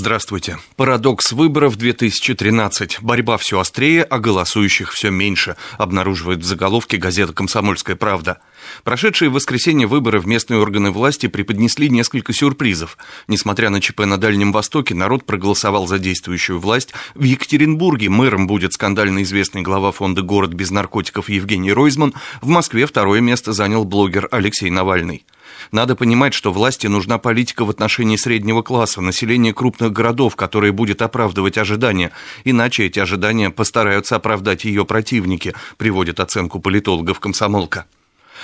Здравствуйте. Парадокс выборов 2013. Борьба все острее, а голосующих все меньше, обнаруживает в заголовке газета «Комсомольская правда». Прошедшие в воскресенье выборы в местные органы власти преподнесли несколько сюрпризов. Несмотря на ЧП на Дальнем Востоке, народ проголосовал за действующую власть. В Екатеринбурге мэром будет скандально известный глава фонда «Город без наркотиков» Евгений Ройзман. В Москве второе место занял блогер Алексей Навальный. Надо понимать, что власти нужна политика в отношении среднего класса, населения крупных городов, которая будет оправдывать ожидания. Иначе эти ожидания постараются оправдать ее противники, приводит оценку политологов комсомолка.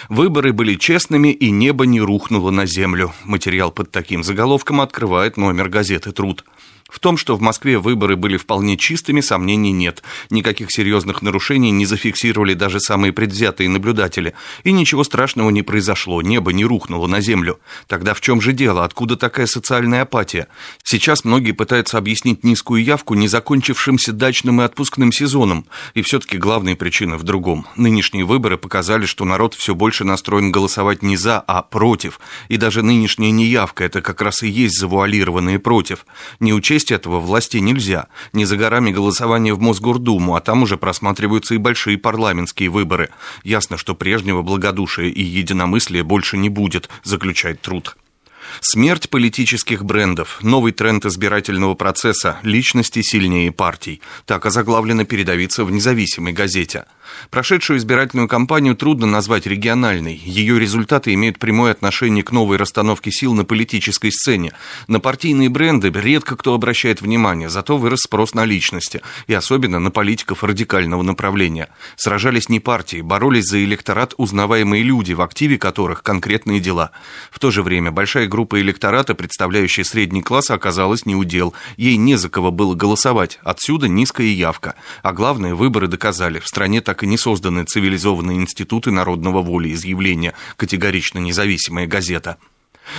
Выборы были честными, и небо не рухнуло на землю. Материал под таким заголовком открывает номер газеты «Труд». В том, что в Москве выборы были вполне чистыми, сомнений нет. Никаких серьезных нарушений не зафиксировали даже самые предвзятые наблюдатели. И ничего страшного не произошло, небо не рухнуло на землю. Тогда в чем же дело? Откуда такая социальная апатия? Сейчас многие пытаются объяснить низкую явку незакончившимся дачным и отпускным сезоном. И все-таки главная причина в другом. Нынешние выборы показали, что народ все больше настроен голосовать не за, а против. И даже нынешняя неявка – это как раз и есть завуалированные против. Не учесть учесть этого власти нельзя. Не за горами голосование в Мосгордуму, а там уже просматриваются и большие парламентские выборы. Ясно, что прежнего благодушия и единомыслия больше не будет, заключает труд. Смерть политических брендов, новый тренд избирательного процесса, личности сильнее партий. Так озаглавлено передовица в независимой газете. Прошедшую избирательную кампанию трудно назвать региональной. Ее результаты имеют прямое отношение к новой расстановке сил на политической сцене. На партийные бренды редко кто обращает внимание, зато вырос спрос на личности, и особенно на политиков радикального направления. Сражались не партии, боролись за электорат узнаваемые люди, в активе которых конкретные дела. В то же время большая группа электората, представляющая средний класс, оказалась неудел. Ей не за кого было голосовать. Отсюда низкая явка. А главное, выборы доказали. В стране так и не созданы цивилизованные институты народного волеизъявления, категорично независимая газета.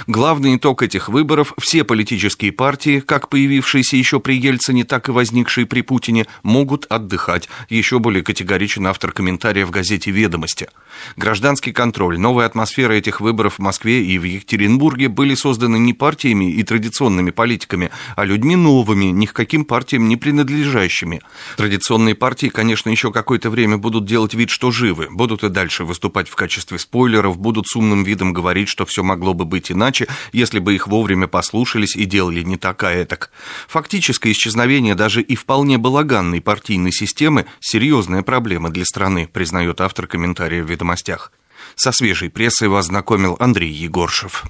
Главный итог этих выборов – все политические партии, как появившиеся еще при Ельцине, так и возникшие при Путине, могут отдыхать. Еще более категоричен автор комментария в газете «Ведомости». Гражданский контроль, новая атмосфера этих выборов в Москве и в Екатеринбурге были созданы не партиями и традиционными политиками, а людьми новыми, ни к каким партиям не принадлежащими. Традиционные партии, конечно, еще какое-то время будут делать вид, что живы, будут и дальше выступать в качестве спойлеров, будут с умным видом говорить, что все могло бы быть иначе, если бы их вовремя послушались и делали не так, а этак. Фактическое исчезновение даже и вполне балаганной партийной системы – серьезная проблема для страны, признает автор комментария в «Ведомостях». Со свежей прессой вас знакомил Андрей Егоршев.